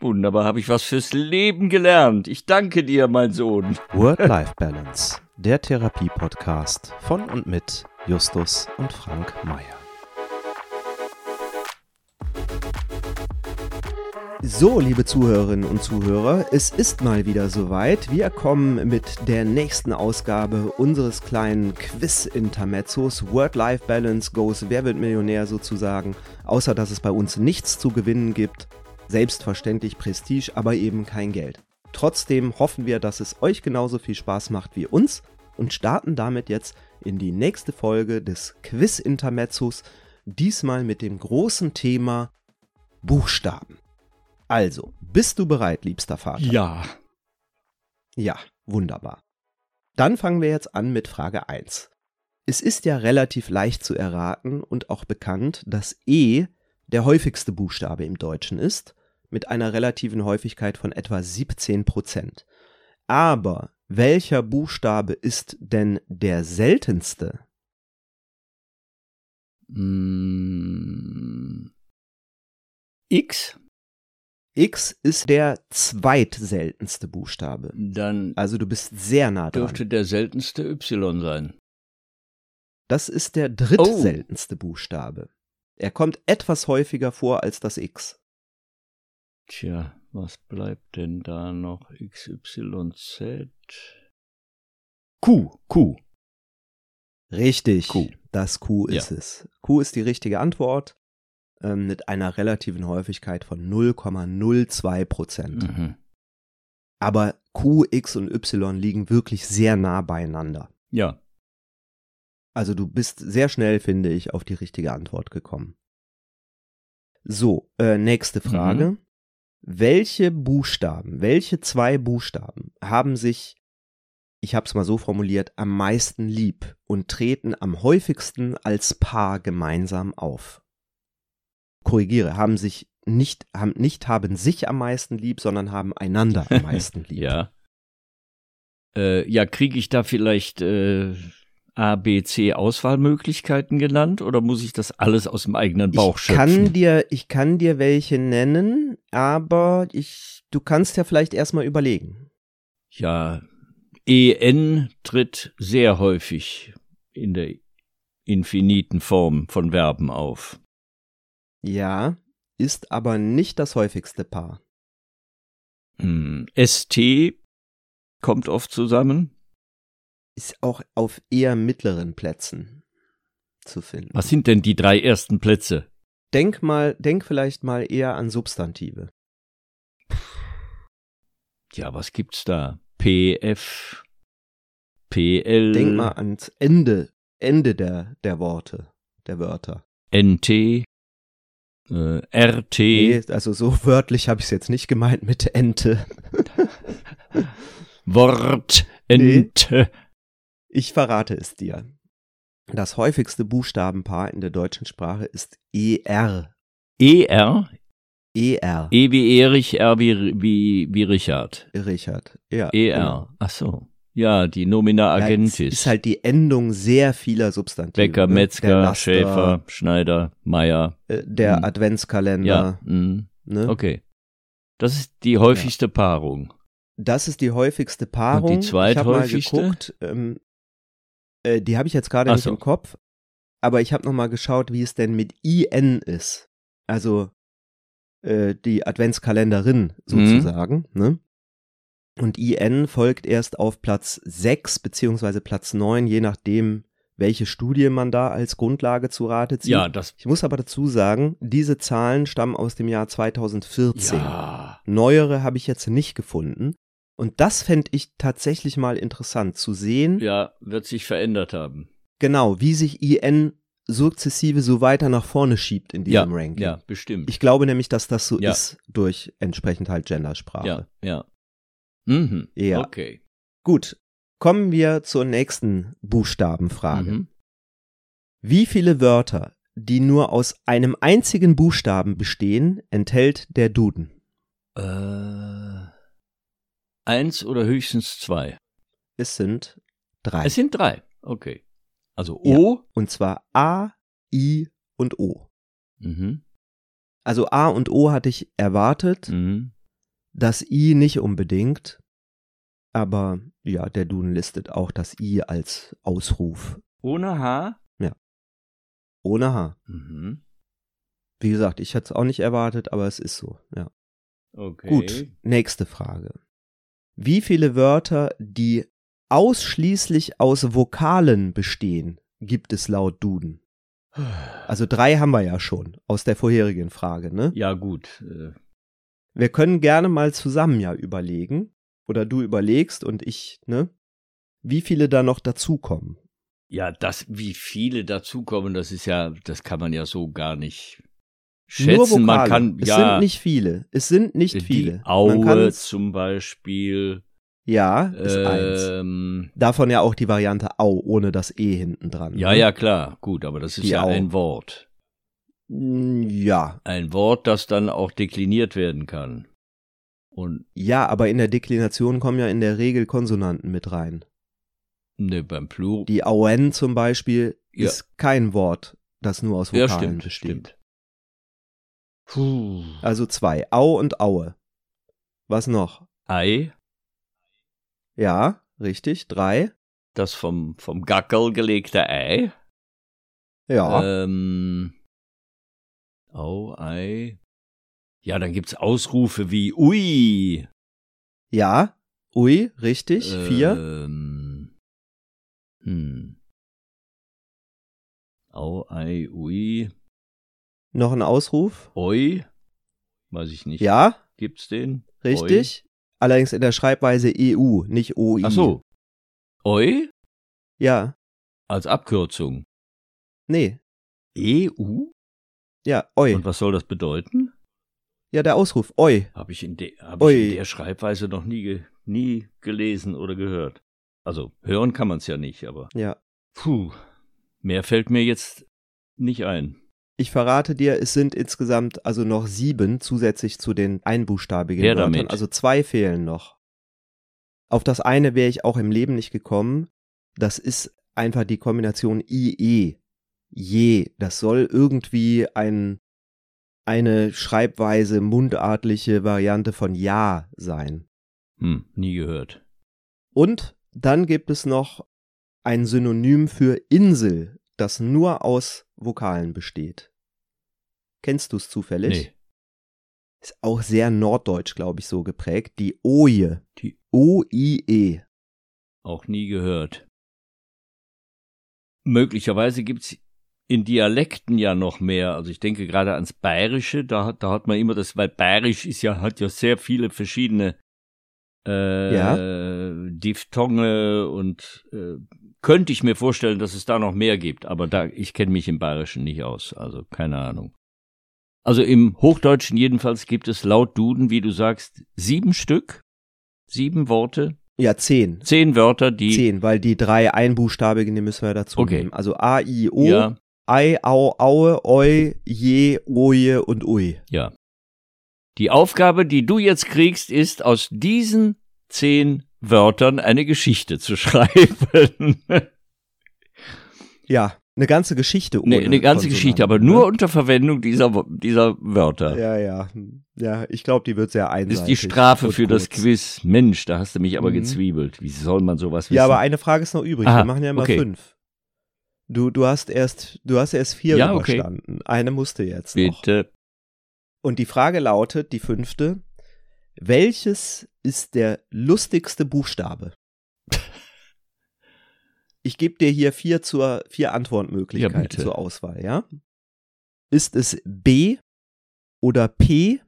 Wunderbar, habe ich was fürs Leben gelernt. Ich danke dir, mein Sohn. Work-Life-Balance, der Therapie-Podcast von und mit Justus und Frank Mayer. So, liebe Zuhörerinnen und Zuhörer, es ist mal wieder soweit. Wir kommen mit der nächsten Ausgabe unseres kleinen Quiz-Intermezzos. Work-Life-Balance goes Wer wird Millionär sozusagen. Außer, dass es bei uns nichts zu gewinnen gibt. Selbstverständlich Prestige, aber eben kein Geld. Trotzdem hoffen wir, dass es euch genauso viel Spaß macht wie uns und starten damit jetzt in die nächste Folge des Quiz-Intermezzos. Diesmal mit dem großen Thema Buchstaben. Also, bist du bereit, liebster Vater? Ja. Ja, wunderbar. Dann fangen wir jetzt an mit Frage 1. Es ist ja relativ leicht zu erraten und auch bekannt, dass E der häufigste Buchstabe im Deutschen ist, mit einer relativen Häufigkeit von etwa 17 Prozent. Aber welcher Buchstabe ist denn der seltenste? Mm. X? X ist der zweitseltenste Buchstabe. Dann Also du bist sehr nah dran. dürfte der seltenste Y sein. Das ist der drittseltenste Buchstabe. Er kommt etwas häufiger vor als das X. Tja, was bleibt denn da noch? XYZ? Q, Q. Richtig. Q. Das Q ist es. Q ist die richtige Antwort ähm, mit einer relativen Häufigkeit von 0,02 Prozent. Mhm. Aber Q, X und Y liegen wirklich sehr nah beieinander. Ja, Also du bist sehr schnell, finde ich, auf die richtige Antwort gekommen. So, äh, nächste Frage. Welche Buchstaben, welche zwei Buchstaben haben sich, ich habe es mal so formuliert, am meisten lieb und treten am häufigsten als Paar gemeinsam auf? Korrigiere, haben sich nicht, haben, nicht haben sich am meisten lieb, sondern haben einander am meisten lieb. ja. Äh, ja, kriege ich da vielleicht äh, A, B, C Auswahlmöglichkeiten genannt oder muss ich das alles aus dem eigenen Bauch ich schöpfen? kann dir, ich kann dir welche nennen, aber ich, du kannst ja vielleicht erstmal überlegen. Ja, EN tritt sehr häufig in der infiniten Form von Verben auf. Ja, ist aber nicht das häufigste Paar. Hm, ST kommt oft zusammen. Ist auch auf eher mittleren Plätzen zu finden. Was sind denn die drei ersten Plätze? Denk mal, denk vielleicht mal eher an Substantive. Ja, was gibt's da? PF, PL, Denk mal ans Ende, Ende der, der Worte, der Wörter. NT, äh, RT. Nee, also so wörtlich habe ich es jetzt nicht gemeint mit Ente. Wort, Nee. Ente. Ich verrate es dir. Das häufigste Buchstabenpaar in der deutschen Sprache ist ER. ER, ER. E wie Erich, R wie, wie, wie Richard. Richard. Ja. ER, genau. ach so. Ja, die Nomina Ja, Agentis. ist halt die Endung sehr vieler Substantive. Bäcker, ne? Metzger, Laster, Schäfer, Schneider, Meier. äh, Der Hm. Adventskalender. Ja, mm, Ne? okay. Das ist die häufigste Paarung. Das ist die häufigste Paarung. Und die zweithäufigste? Ich habe mal geguckt, ähm, äh, die habe ich jetzt gerade nicht so. im Kopf, aber ich habe noch mal geschaut, wie es denn mit IN ist. Also äh, die Adventskalenderin Mhm. sozusagen. Ne? Und IN folgt erst auf Platz 6 beziehungsweise Platz 9, je nachdem, welche Studie man da als Grundlage zu Rate zieht. Ja, das. Ich muss aber dazu sagen, diese Zahlen stammen aus dem Jahr 2014. Ja. Neuere habe ich jetzt nicht gefunden. Und das fände ich tatsächlich mal interessant zu sehen, Ja, wird sich verändert haben. genau, wie sich IN sukzessive so weiter nach vorne schiebt in Ja, diesem Ranking. ja, bestimmt. Ich glaube nämlich, dass das so Ja. ist durch entsprechend halt Gendersprache. ja, ja. Mhm. Ja. Okay. Gut, kommen wir zur nächsten Buchstabenfrage. Mhm. Wie viele Wörter, die nur aus einem einzigen Buchstaben bestehen, enthält der Duden? Äh, eins oder höchstens zwei. Es sind drei. Es sind drei. Okay. Also Ja. O. Und zwar A, I und O. Mhm. Also A und O hatte ich erwartet, Mhm. Das I nicht unbedingt. Aber ja, der Duden listet auch das I als Ausruf Ohne H? ohne H. Mhm. Wie gesagt, ich hätte es auch nicht erwartet, aber es ist so, ja. Okay. Gut, nächste Frage. Wie viele Wörter, die ausschließlich aus Vokalen bestehen, gibt es laut Duden? Also drei haben wir ja schon aus der vorherigen Frage, ne? Ja, gut. Wir können gerne mal zusammen ja überlegen, oder du überlegst und ich, ne? Wie viele da noch dazukommen? Ja, das, wie viele dazukommen, das ist ja, das kann man ja so gar nicht Nur schätzen. Vokale. Man kann, es ja, sind nicht viele. Es sind nicht die viele. Aue zum Beispiel. ja, ist eins. Ähm, Davon ja auch die Variante Au ohne das E hinten dran. ja, ne? ja, klar, gut, aber das ist Die ja Au. ein Wort. Mm, Ja, Ein Wort, das dann auch dekliniert werden kann. Und ja, aber in der Deklination kommen ja in der Regel Konsonanten mit rein. ne, beim Plur. Die Auen zum Beispiel Ja. ist kein Wort, das nur aus ja, Vokalen stimmt, besteht. stimmt. Puh. Also zwei, Au und Aue. Was noch? Ei, Ja, richtig, drei. das vom, vom Gackel gelegte Ei. Ja, Ähm, Au, Ei. Ja, dann gibt's Ausrufe wie Ui. ja, ui, richtig, vier. Ähm, hm. Au, Ei, Ui. Noch ein Ausruf. Oi. Weiß ich nicht. Ja, Gibt's den? richtig. Allerdings in der Schreibweise EU, nicht OI. Oi. Ach so. Oi? Ja, Als Abkürzung. nee, EU? Ja, oi. Und was soll das bedeuten? Ja, der Ausruf, oi. Habe ich, in, de, hab ich in der Schreibweise noch nie, nie gelesen oder gehört. Also, hören kann man es ja nicht, aber Ja. puh, mehr fällt mir jetzt nicht ein. Ich verrate dir, es sind insgesamt also noch sieben zusätzlich zu den einbuchstabigen Her Wörtern. damit. Also zwei fehlen noch. Auf das eine wäre ich auch im Leben nicht gekommen. Das ist einfach die Kombination IE. Je. Das soll irgendwie ein, eine Schreibweise, mundartliche Variante von Ja sein. Hm, nie gehört. Und dann gibt es noch ein Synonym für Insel, das nur aus Vokalen besteht. Kennst du es zufällig? Nee. Ist auch sehr norddeutsch, glaube ich, so geprägt. Die Oje. Die- O-I-E. Auch nie gehört. Möglicherweise gibt's in Dialekten ja noch mehr. Also ich denke gerade ans Bayerische, da, hat- da hat man immer das, weil Bayerisch ist ja, hat ja sehr viele verschiedene äh, Diphthonge und äh, könnte ich mir vorstellen, dass es da noch mehr gibt, aber da, ich kenne mich im Bayerischen nicht aus, also keine Ahnung. Also im Hochdeutschen jedenfalls gibt es laut Duden, wie du sagst, sieben Stück, sieben Worte, Ja, zehn. zehn Wörter, die Zehn, weil die drei einbuchstabigen, die müssen wir dazu Okay. nehmen. Also A, I, O, ja, Ei, Au, Aue, Oi, Je, Oje und Ui. ja. Die Aufgabe, die du jetzt kriegst, ist aus diesen zehn Wörtern eine Geschichte zu schreiben. Ja, eine ganze Geschichte. Ohne Ne, eine ganze Geschichte, aber Konsonanten, nur ne? unter Verwendung dieser, dieser Wörter. Ja, ja. Ja, ich glaube, die wird sehr einseitig. ist die Strafe für das kurz. Quiz. Mensch, da hast du mich aber Mhm. gezwiebelt. Wie soll man sowas wissen? Ja, aber eine Frage ist noch übrig. Aha, Wir machen ja immer okay. fünf. Du, du hast erst, du hast erst vier Ja, okay. überstanden. Eine musste jetzt noch. Bitte. Und die Frage lautet, die fünfte, welches ist der lustigste Buchstabe? Ich gebe dir hier vier zur vier Ja, Antwortmöglichkeiten bitte. zur Auswahl, ja? Ist es B oder P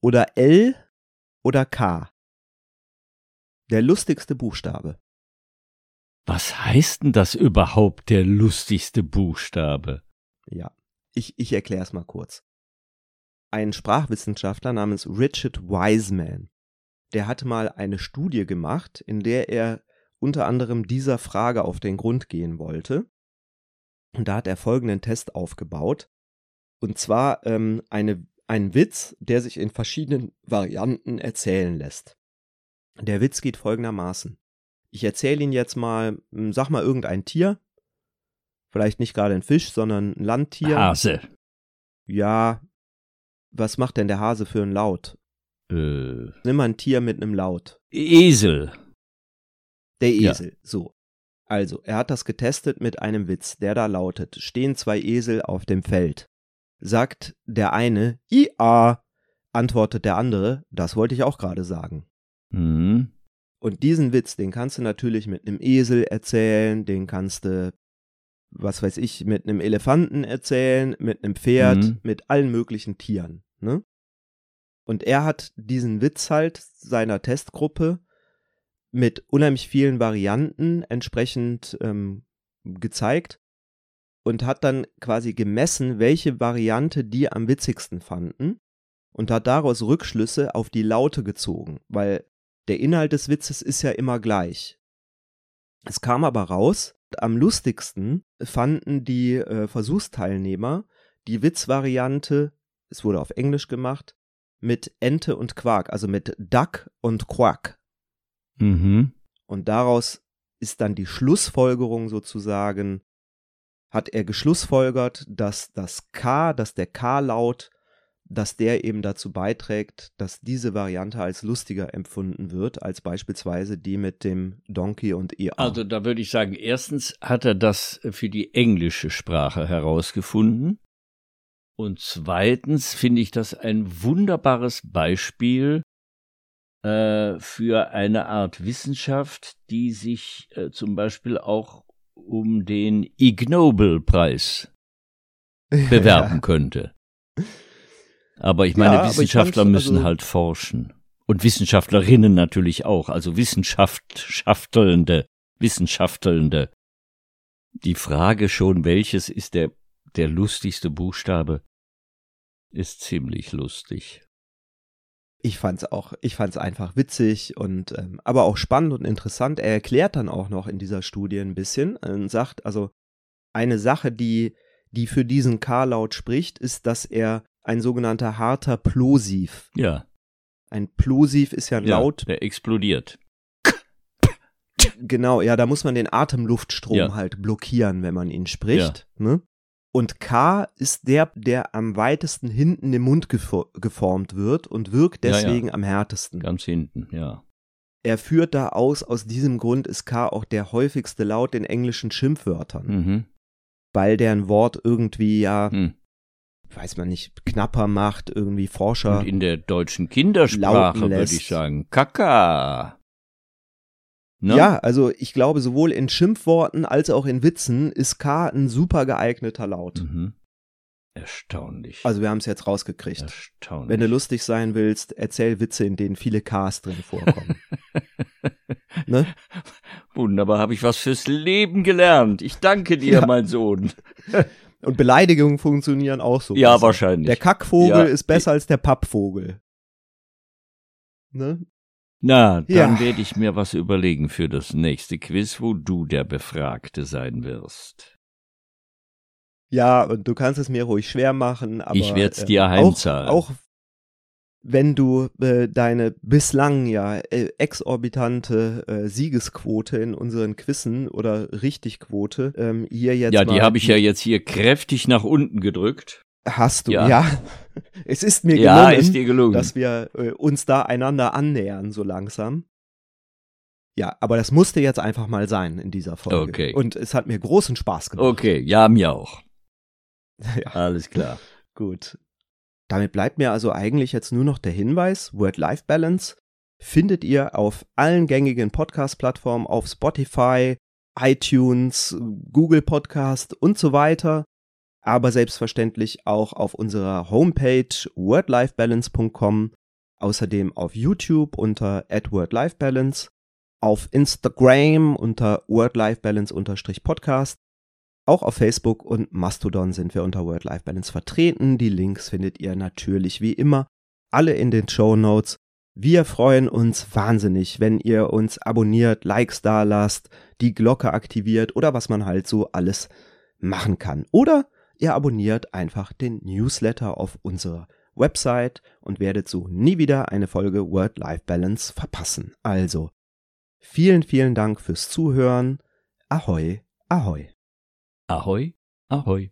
oder L oder K? Der lustigste Buchstabe. Was heißt denn das überhaupt, der lustigste Buchstabe? Ja, ich, ich erkläre es mal kurz. Ein Sprachwissenschaftler namens Richard Wiseman, der hatte mal eine Studie gemacht, in der er unter anderem dieser Frage auf den Grund gehen wollte. Und da hat er folgenden Test aufgebaut. Und zwar ähm, eine, ein Witz, der sich in verschiedenen Varianten erzählen lässt. Der Witz geht folgendermaßen. Ich erzähle ihn jetzt mal, hm, sag mal irgendein Tier. Vielleicht nicht gerade ein Fisch, sondern ein Landtier. Hase. Ja, Was macht denn der Hase für ein Laut? Äh, Nimm mal ein Tier mit einem Laut. Esel. Der Ja. Esel. So. Also, er hat das getestet mit einem Witz, der da lautet: Stehen zwei Esel auf dem Feld. Sagt der eine, IA. Antwortet der andere, das wollte ich auch gerade sagen. Mhm. Und diesen Witz, den kannst du natürlich mit einem Esel erzählen, den kannst du, was weiß ich, mit einem Elefanten erzählen, mit einem Pferd, Mhm. mit allen möglichen Tieren. Ne? Und er hat diesen Witz halt seiner Testgruppe mit unheimlich vielen Varianten entsprechend ähm, gezeigt und hat dann quasi gemessen, welche Variante die am witzigsten fanden und hat daraus Rückschlüsse auf die Laute gezogen, weil der Inhalt des Witzes ist ja immer gleich. Es kam aber raus, am lustigsten fanden die äh, Versuchsteilnehmer die Witzvariante, es wurde auf Englisch gemacht, mit Ente und Quark, also mit Duck und Quack. Mhm. Und daraus ist dann die Schlussfolgerung sozusagen, hat er geschlussfolgert, dass das K, dass der K-Laut, dass der eben dazu beiträgt, dass diese Variante als lustiger empfunden wird, als beispielsweise die mit dem Donkey und EA. Also da würde ich sagen, erstens hat er das für die englische Sprache herausgefunden. Und zweitens finde ich das ein wunderbares Beispiel äh, für eine Art Wissenschaft, die sich äh, zum Beispiel auch um den Ig Nobel-Preis bewerben könnte. Aber ich meine, Ja, Wissenschaftler müssen also- halt forschen. Und Wissenschaftlerinnen natürlich auch, also Wissenschaftelnde, Wissenschaftelnde. Die Frage schon, welches ist der, der lustigste Buchstabe, ist ziemlich lustig. Ich fand's auch, ich fand's einfach witzig und ähm, aber auch spannend und interessant. Er erklärt dann auch noch in dieser Studie ein bisschen und sagt, also eine Sache, die, die für diesen K-Laut spricht, ist, dass er ein sogenannter harter Plosiv. Ja, Ein Plosiv ist ja ein ja Laut, der explodiert. genau, ja, da muss man den Atemluftstrom Ja. halt blockieren, wenn man ihn spricht. Ne? Und K ist der, der am weitesten hinten im Mund gefo- geformt wird und wirkt Ja, ja. deswegen am härtesten. Ganz hinten, ja. Er führt da aus, aus diesem Grund ist K auch der häufigste Laut in englischen Schimpfwörtern, Mhm. weil der ein Wort irgendwie ja, Hm. Weiß man nicht, knapper macht, irgendwie Forscher. Und in der deutschen Kindersprache würde ich sagen, Kaka. Ne? Ja, also ich glaube, sowohl in Schimpfworten als auch in Witzen ist K ein super geeigneter Laut. Mhm. Erstaunlich. Also wir haben es jetzt rausgekriegt. Erstaunlich. Wenn du lustig sein willst, erzähl Witze, in denen viele Ks drin vorkommen. ne? Wunderbar, habe ich was fürs Leben gelernt. Ich danke dir, Ja. mein Sohn. Und Beleidigungen funktionieren auch so. Ja, besser. wahrscheinlich. Der Kackvogel Ja. ist besser als der Pappvogel. Ne? Na, dann Ja. werde ich mir was überlegen für das nächste Quiz, wo du der Befragte sein wirst. Ja, und du kannst es mir ruhig schwer machen, aber Ich werd's äh, dir heimzahlen. Auch, auch wenn du äh, deine bislang ja äh, exorbitante äh, Siegesquote in unseren Quizzen oder Richtigquote ähm, hier jetzt ja, die habe ich ja jetzt hier kräftig nach unten gedrückt. hast du Ja. ja. es ist mir Ja, gelungen, ist dir gelungen. dass wir äh, uns da einander annähern so langsam. Ja, aber das musste jetzt einfach mal sein in dieser Folge. Okay. Und es hat mir großen Spaß gemacht. Okay, ja, mir auch. Ja. Alles klar. Gut. Damit bleibt mir also eigentlich jetzt nur noch der Hinweis, Word-Life-Balance findet ihr auf allen gängigen Podcast-Plattformen, auf Spotify, iTunes, Google Podcast und so weiter, aber selbstverständlich auch auf unserer Homepage wordlifebalance.com, außerdem auf YouTube unter @wordlifebalance, auf Instagram unter wordlifebalance-podcast auch auf Facebook und Mastodon sind wir unter Word-Life-Balance vertreten. Die Links findet ihr natürlich wie immer alle in den Show Notes. Wir freuen uns wahnsinnig, wenn ihr uns abonniert, Likes da lasst, die Glocke aktiviert oder was man halt so alles machen kann. Oder ihr abonniert einfach den Newsletter auf unserer Website und werdet so nie wieder eine Folge Word-Life-Balance verpassen. Also, vielen, vielen Dank fürs Zuhören. Ahoi, ahoi. Ahoj, ahoj.